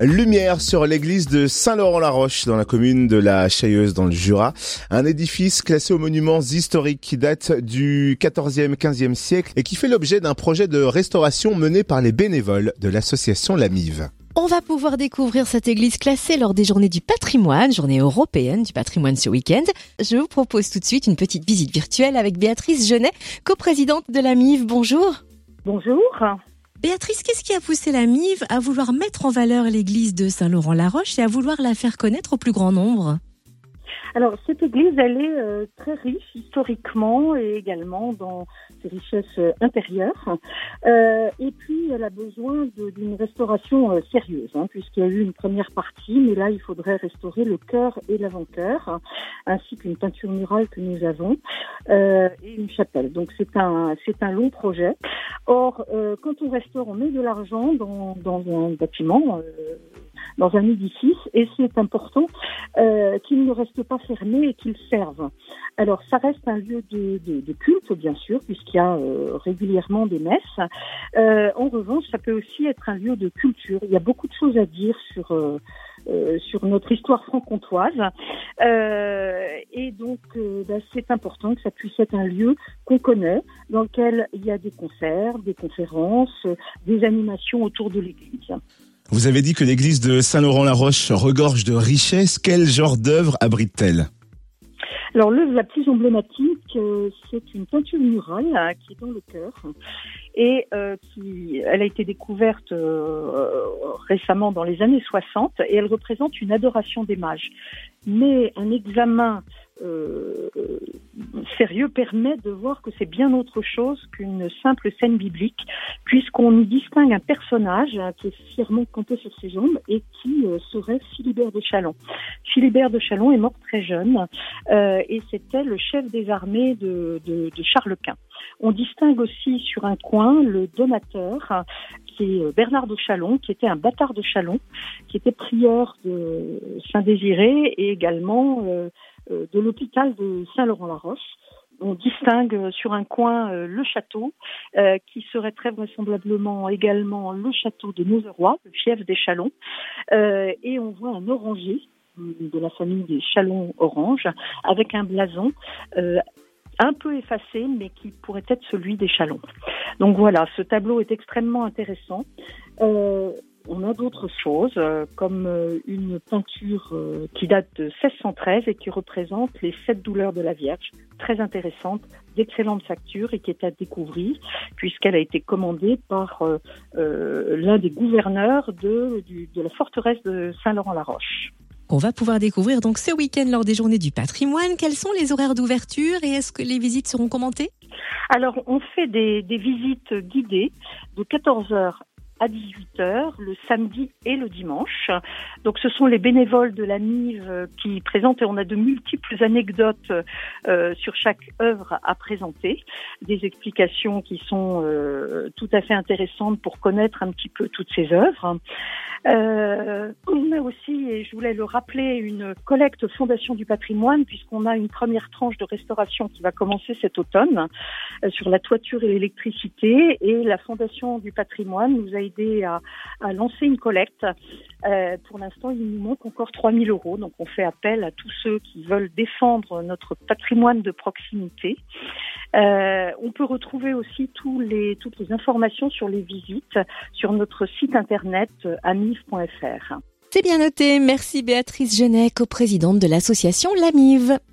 Lumière sur l'église de Saint-Laurent-la-Roche dans la commune de la Chailleuse dans le Jura. Un édifice classé aux monuments historiques qui date du 14e, 15e siècle et qui fait l'objet d'un projet de restauration mené par les bénévoles de l'association Lamive. On va pouvoir découvrir cette église classée lors des journées du patrimoine, journée européenne du patrimoine ce week-end. Je vous propose tout de suite une petite visite virtuelle avec Béatrice Genet, coprésidente de la Bonjour. Bonjour. Béatrice, qu'est-ce qui a poussé la MIV à vouloir mettre en valeur l'église de Saint-Laurent-la-Roche et à vouloir la faire connaître au plus grand nombre? Alors, cette église, elle est euh, très riche historiquement et également dans ses richesses euh, intérieures. Euh, et puis, elle a besoin d'une restauration sérieuse, hein, puisqu'il y a eu une première partie, mais là, il faudrait restaurer le cœur et l'avant-cœur, ainsi qu'une peinture murale que nous avons, et une chapelle. Donc, c'est un, c'est un long projet. Or, quand on restaure, on met de l'argent dans, dans un bâtiment dans un édifice et c'est important euh, qu'il ne reste pas fermé et qu'il serve. Alors ça reste un lieu de, de, de culte bien sûr puisqu'il y a euh, régulièrement des messes. Euh, en revanche, ça peut aussi être un lieu de culture. Il y a beaucoup de choses à dire sur euh, euh, sur notre histoire franc-comtoise. Euh, et donc, bah, c'est important que ça puisse être un lieu qu'on connaît, dans lequel il y a des concerts, des conférences, des animations autour de l'église. Vous avez dit que l'église de Saint-Laurent-la-Roche regorge de richesses. Quel genre d'œuvre abrite-t-elle? Alors l'œuvre la plus emblématique, euh, c'est une peinture murale hein, qui est dans le cœur et euh, qui, elle a été découverte euh, récemment dans les années 60 et elle représente une adoration des mages. Mais un examen euh, sérieux permet de voir que c'est bien autre chose qu'une simple scène biblique, puisqu'on y distingue un personnage hein, qui est fièrement campé sur ses jambes et qui euh, serait Philibert de Chalon. Philibert de Chalon est mort très jeune euh, et c'était le chef des armées de, de, de Charles Quint. On distingue aussi sur un coin le donateur qui est Bernard de Chalon, qui était un bâtard de Chalon, qui était prieur de Saint-Désiré et également euh, euh, de l'hôpital de Saint-Laurent-la-Roche. On distingue sur un coin euh, le château, euh, qui serait très vraisemblablement également le château de Nozeroy, le fief des Chalons, et on voit un oranger de la famille des Chalons-Orange, avec un blason un peu effacé, mais qui pourrait être celui des Chalons. Donc voilà, ce tableau est extrêmement intéressant. Euh, on a d'autres choses, euh, comme euh, une peinture qui date de 1613 et qui représente les sept douleurs de la Vierge, très intéressante, d'excellente facture et qui est à découvrir puisqu'elle a été commandée par l'un des gouverneurs de, de la forteresse de Saint-Laurent-la-Roche. On va pouvoir découvrir donc ce week-end lors des journées du patrimoine. Quels sont les horaires d'ouverture et est-ce que les visites seront commentées? Alors, on fait des, des visites guidées de 14h à 18h le samedi et le dimanche. Donc ce sont les bénévoles de la MIV qui présentent et on a de multiples anecdotes euh, sur chaque œuvre à présenter, des explications qui sont euh, tout à fait intéressantes pour connaître un petit peu toutes ces œuvres. Euh, on a aussi, et je voulais le rappeler, une collecte Fondation du patrimoine puisqu'on a une première tranche de restauration qui va commencer cet automne euh, sur la toiture et l'électricité et la Fondation du patrimoine nous a aidé à, lancer une collecte. Euh, pour l'instant, il nous manque encore 3000 euros, donc on fait appel à tous ceux qui veulent défendre notre patrimoine de proximité. Euh, on peut retrouver aussi toutes les informations sur les visites sur notre site internet euh, amif.fr. C'est bien noté. Merci Béatrice Genet, coprésidente de l'association L'Amive.